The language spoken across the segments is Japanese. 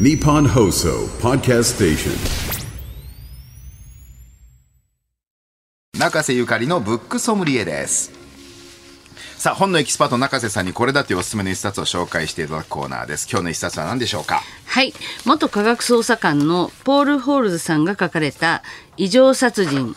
Nippon Hoso Podcast Station. 中瀬ゆかりのブックソムリエです。さあ本のエキスパート中瀬さんにこれだというおすすめの一冊を紹介していただくコーナーです。今日の一冊は何でしょうか？はい。元科学捜査官のポール・ホールズさんが書かれた「異常殺人。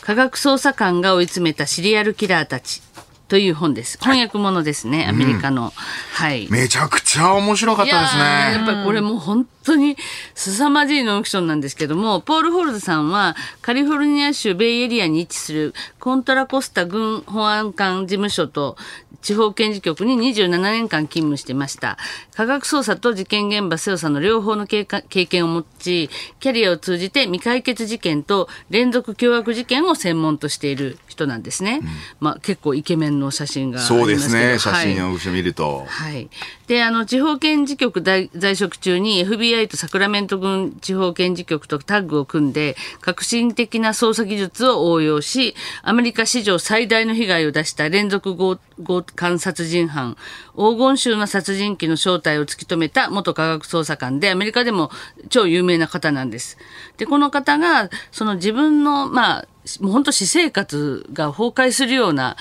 科学捜査官が追い詰めたシリアルキラーたち」という本です。翻訳ものですね、アメリカの、はい。めちゃくちゃ面白かったですいやっぱりこれもう本当に凄まじいノンフィクションなんですけども、ポール・ホールズさんはカリフォルニア州ベイエリアに位置するコントラコスタ軍保安官事務所と地方検事局に27年間勤務してました。科学捜査と事件現場捜査の両方の経験を持ち、キャリアを通じて未解決事件と連続凶悪事件を専門としている人なんですね。まあ結構イケメンの写真がありますけどそうですね写はい真を後ろ見ると、はい。で、あの、地方検事局在在職中に FBI とサクラメント軍地方検事局とタッグを組んで、革新的な捜査技術を応用し、アメリカ史上最大の被害を出した連続強強姦殺人犯、黄金州の殺人鬼の正体を突き止めた元科学捜査官で、アメリカでも超有名な方なんです。で、この方が、その自分の、まあ、もう本当私生活が崩壊するような、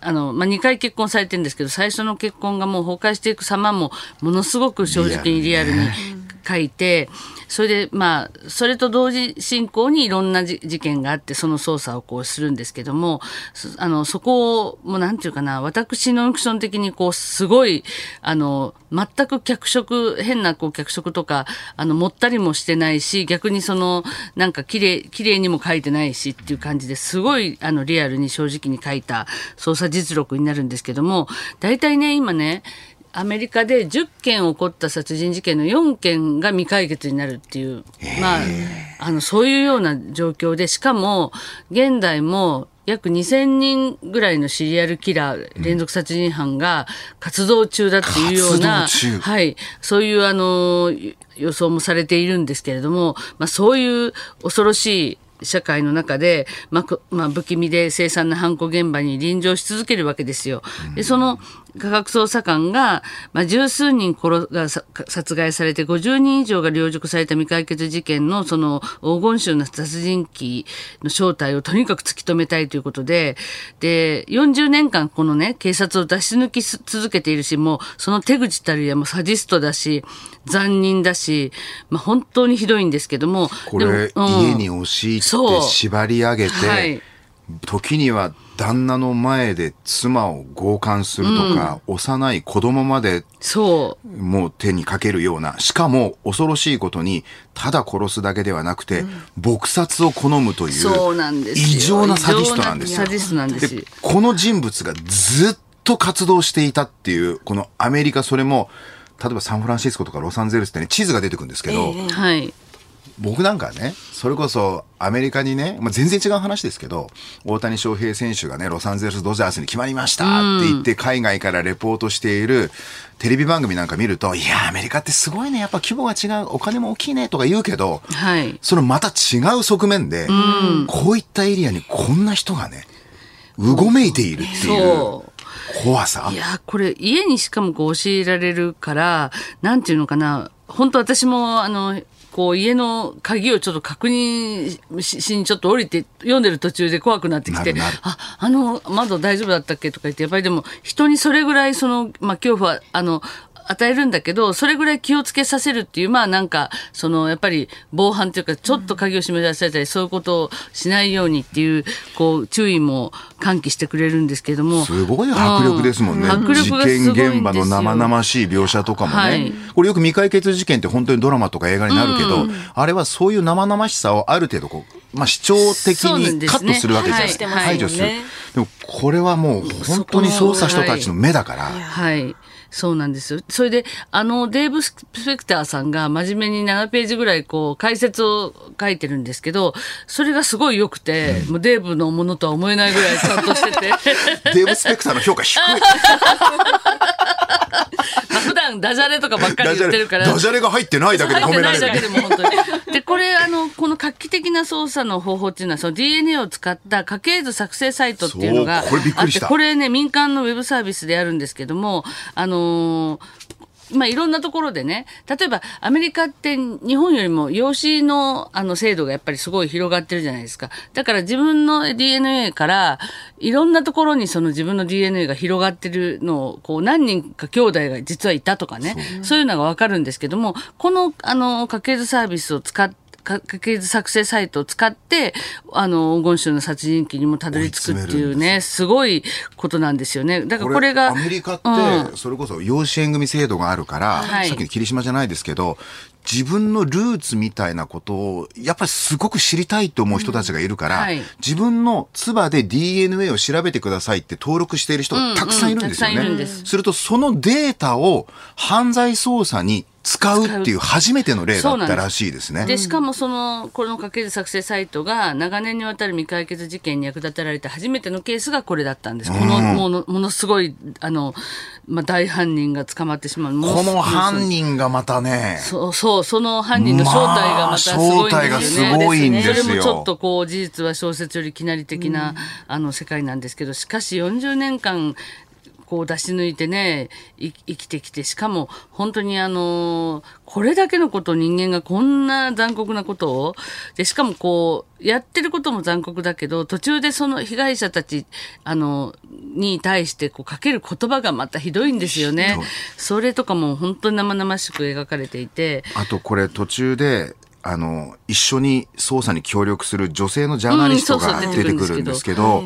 あの、まあ、2回結婚されてるんですけど、最初の結婚がもう崩壊していく様も、ものすごく正直にリアルに書いて、それで、まあ、それと同時進行にいろんな事件があって、その捜査をこうするんですけども、そあの、そこを、もうなんていうかな、私ノンフィクション的にこう、すごい、あの、全く脚色、変なこう脚色とか、あの、もったりもしてないし、逆にその、なんか綺麗、綺麗にも書いてないしっていう感じですごい、あの、リアルに正直に書いた捜査実録になるんですけども、大体ね、今ね、アメリカで10件起こった殺人事件の4件が未解決になるっていう、まあ、あの、そういうような状況で、しかも、現代も、約2000人ぐらいのシリアルキラー、連続殺人犯が活動中だっていうような、はい、そういうあの予想もされているんですけれども、まあ、そういう恐ろしい社会の中で、まあこまあ、不気味で凄惨な犯行現場に臨場し続けるわけですよ。でその科学捜査官が、まあ、十数人殺がさ殺害されて50人以上が領辱された未解決事件のその黄金州の殺人鬼の正体をとにかく突き止めたいということで、で、40年間このね、警察を出し抜きす続けているし、もうその手口たるやもうサディストだし、残忍だし、まあ本当にひどいんですけども、これ、うん。家に押し入って縛り上げて、はい。時には旦那の前で妻を強姦するとか、幼い子供までそう。もう手にかけるような、しかも恐ろしいことに、ただ殺すだけではなくて、撲殺を好むという、そうなんですよ異常なサディストなんですよ。サディストなんですよでこの人物がずっと活動していたっていう、このアメリカ、それも、例えばサンフランシスコとかロサンゼルスってね、地図が出てくるんですけど、はい。僕なんかね、それこそアメリカにね、まあ、全然違う話ですけど、大谷翔平選手がね、ロサンゼルス・ドジャースに決まりましたって言って、海外からレポートしているテレビ番組なんか見ると、いや、アメリカってすごいね、やっぱ規模が違う、お金も大きいねとか言うけど、はい。そのまた違う側面で、こういったエリアにこんな人がね、うごめいているっていう。怖さい。や、これ、家にしかもこう教えられるから、なんていうのかな、本当私も、あの、こう家の鍵をちょっと確認しにちょっと降りて読んでる途中で怖くなってきて、あ、あの窓大丈夫だったっけとか言って、やっぱりでも人にそれぐらいその、まあ恐怖は、あの、与えるんだけど、それぐらい気をつけさせるっていう、まあなんか、その、やっぱり防犯というか、ちょっと鍵を閉め出されたり、そういうことをしないようにっていう、こう、注意も喚起してくれるんですけども。すごい迫力ですもんね。うん迫事力がすごいんですよ件現場の生々しい描写とかもね。はいこれよく未解決事件って本当にドラマとか映画になるけど、あれはそういう生々しさをある程度こう、まあ、視聴的にカットするわけじゃないですか。はい排除するはい。でもこれはもう本当に捜査人たちの目だから。はい。そうなんですよ。それで、あの、デーブ・スペクターさんが真面目に7ページぐらい、こう、解説を書いてるんですけど、それがすごい良くて、もうデーブのものとは思えないぐらいちゃんとしてて、デーブ・スペクターの評価低い。まあ普段ダジャレとかばっかり言ってるから。ダジャレが入ってないだけで褒められる入ってないだけで。も本当に。で、これ、あの、この画期的な操作の方法っていうのは、その DNA を使った家系図作成サイトっていうのがこれびっくりしたあってこれね、民間のウェブサービスであるんですけども、あのーまあ、いろんなところでね、例えばアメリカって日本よりも養子のあの制度がやっぱりすごい広がってるじゃないですか。だから自分の DNA からいろんなところにその自分の DNA が広がってるのを、こう何人か兄弟が実はいたとかね、そう。いうのがわかるんですけども、このあの家系図サービスを使ってか家系図作成サイトを使って、あの、黄金州の殺人鬼にもたどり着くっていうね、すごいことなんですよね。だからこれが。アメリカっうんて、それこそ養子縁組制度があるから、はいさっきの霧島じゃないですけど、自分のルーツみたいなことを、やっぱりすごく知りたいと思う人たちがいるから、うんはい自分の唾で DNA を調べてくださいって登録している人がたくさんいるんですよね。うんうんすすると、そのデータを犯罪捜査に使うっていう初めての例だったらしいですね。で、しかもその、この家系図作成サイトが長年にわたる未解決事件に役立てられた初めてのケースがこれだったんです。この、もの、ものすごい、あの、まあ、大犯人が捕まってしまう。もこの犯犯人がまたね、そう、そう、その犯人の正体がまたすごいんですよね。まあ正体がすごいんですよそれもちょっとこう、事実は小説よりきなり的な、あの、世界なんですけど、しかし40年間、こう出し抜いてね、い生きてきて、しかも本当にあの、これだけのことを人間がこんな残酷なことを、で、しかもこう、やってることも残酷だけど、途中でその被害者たち、あの、に対してこうかける言葉がまたひどいんですよね。それとかも本当に生々しく描かれていて、あとこれ途中で、あの、一緒に捜査に協力する女性のジャーナリストが出てくるんですけど、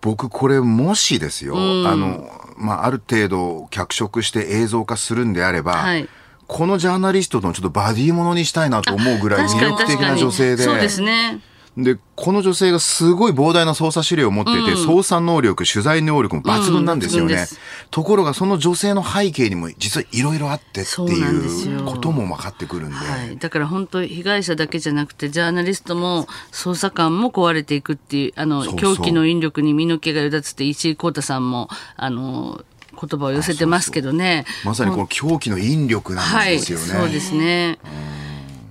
僕これもしですよ、あの、まあ、ある程度脚色して映像化するんであれば、はい。このジャーナリストのちょっとバディものにしたいなと思うぐらい魅力的な女性で、そうですね。で、この女性がすごい膨大な捜査資料を持っていて、捜査能力、取材能力も抜群なんですよね。うんところが、その女性の背景にも実はいろいろあってっていうことも分かってくるんで。はい、だから本当被害者だけじゃなくてジャーナリストも捜査官も壊れていくっていうあのそうそう狂気の引力に身の毛がよだつって石井浩太さんもあの言葉を寄せてますけどね。まさにこの狂気の引力なんはい、ですよね。そうですね。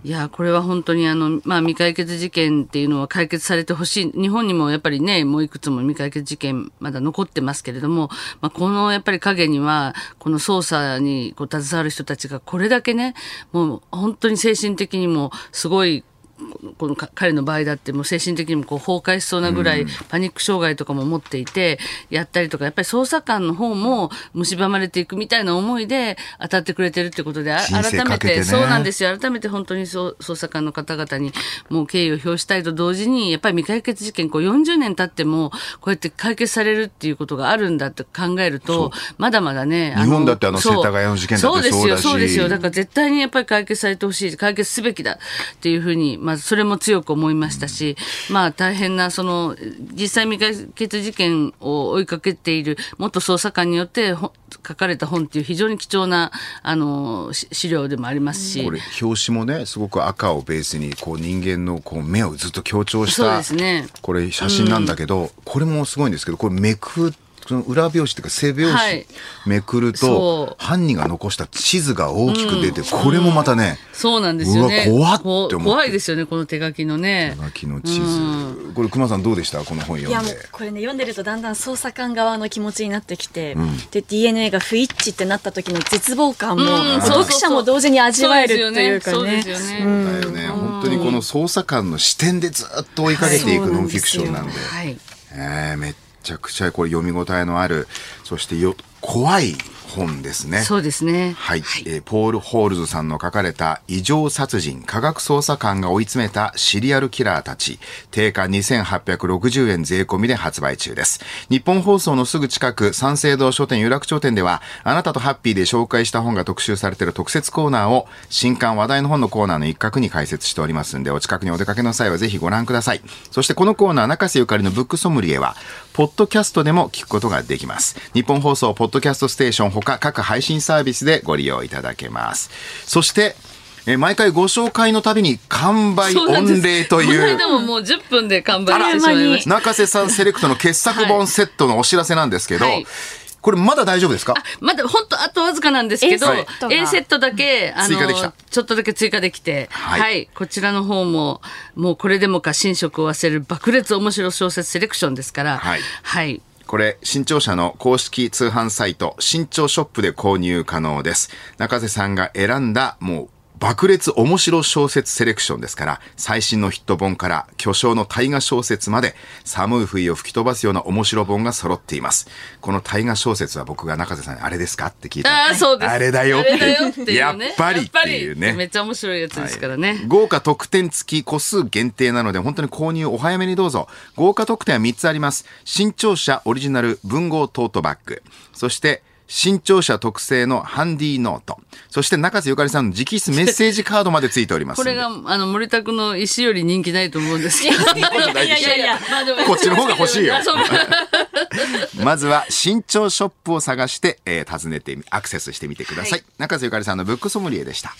いや、これは本当にあの、まあ、未解決事件っていうのは解決されてほしい。日本にもやっぱりね、もういくつも未解決事件まだ残ってますけれども、まあ、このやっぱり影には、この捜査にこう携わる人たちがこれだけね、もう本当に精神的にもすごいこのか彼の場合だってもう精神的にもこう崩壊しそうなぐらいパニック障害とかも持っていてやったりとかやっぱり捜査官の方も蝕まれていくみたいな思いで当たってくれてるってことで改めてそうなんですよ。改めて本当にそう捜査官の方々にもう敬意を表したいと同時にやっぱり未解決事件こう40年経ってもこうやって解決されるっていうことがあるんだって考えるとまだまだね日本だってあのそう。世田谷の事件だってそうですよそうですよ。だから絶対にやっぱり解決されてほしい解決すべきだっていうふうに、まずそれも強く思いましたし、まあ大変なその実際未解決事件を追いかけている元捜査官によってほ書かれた本っていう非常に貴重なあのし資料でもありますし。これ表紙もねすごく赤をベースにこう人間のこう目をずっと強調しそうたですね。これ写真なんだけど、これもすごいんですけどこれめくその裏表紙っていうか背表紙はい。めくるそう。と犯人が残した地図が大きく出て、これもまたね、そうなんですよね。うわ怖っって思って。怖いですよねこの手書きのね。手書きの地図、これ熊さんどうでした？この本いや読んで。もうこれね読んでるとだんだん捜査官側の気持ちになってきて、で DNA が不一致ってなった時の絶望感も、読者も同時に味わえるっていうかね。ですよね。そうですよね。だよね。本当にこの捜査官の視点でずっと追いかけていくはいノンフィクションなんで、はい。えーめっちゃくちゃこれ読み応えのあるそしてよ怖い本ですね。そうですね。はい、えーポール・ホールズさんの書かれた異常殺人科学捜査官が追い詰めたシリアルキラーたち。定価2860円税込みで発売中です。日本放送のすぐ近く三省堂書店有楽町店ではあなたとハッピーで紹介した本が特集されている特設コーナーを新刊話題の本のコーナーの一角に開設しておりますんでお近くにお出かけの際はぜひご覧ください。そしてこのコーナー中瀬ゆかりのブックソムリエはポッドキャストでも聞くことができます。日本放送ポッドキャストステーションほか各配信サービスでご利用いただけます。そしてえー毎回ご紹介のたびに完売御礼という。この間ももう10分で完売してしまいました。中瀬さんセレクトの傑作本セットのお知らせなんですけど、はい。これまだ大丈夫ですか？まだ本当あとわずかなんですけど、A セットだけ、あ追加できた。ちょっとだけ追加できて、ははい。い、こちらの方も、もうこれでもか寝食を忘れる爆裂面白小説セレクションですから、はい。はい。これ、新潮社の公式通販サイト、新潮ショップで購入可能です。中瀬さんが選んだ、もう、爆裂面白小説セレクションですから、最新のヒット本から巨匠の大河小説まで、寒い冬を吹き飛ばすような面白本が揃っています。この大河小説は僕が中瀬さんにあれですか？って聞いたらああ、そうです。あれだよってあれだよっていうね。やっぱりっていうねめっちゃ面白いやつですからね。豪華特典付き個数限定なので本当に購入お早めにどうぞ豪華特典は3つあります新潮社オリジナル文豪トートバッグそして新潮社特製のハンディノート。そして中瀬ゆかりさんの直筆メッセージカードまで付いております。これが、あの、森田君の石より人気ないと思うんですけど。いやいやいやまあでもこっちの方が欲しいよ。まずは新潮ショップを探して、えー訪ねてみアクセスしてみてください、中瀬ゆかりさんのブックソムリエでした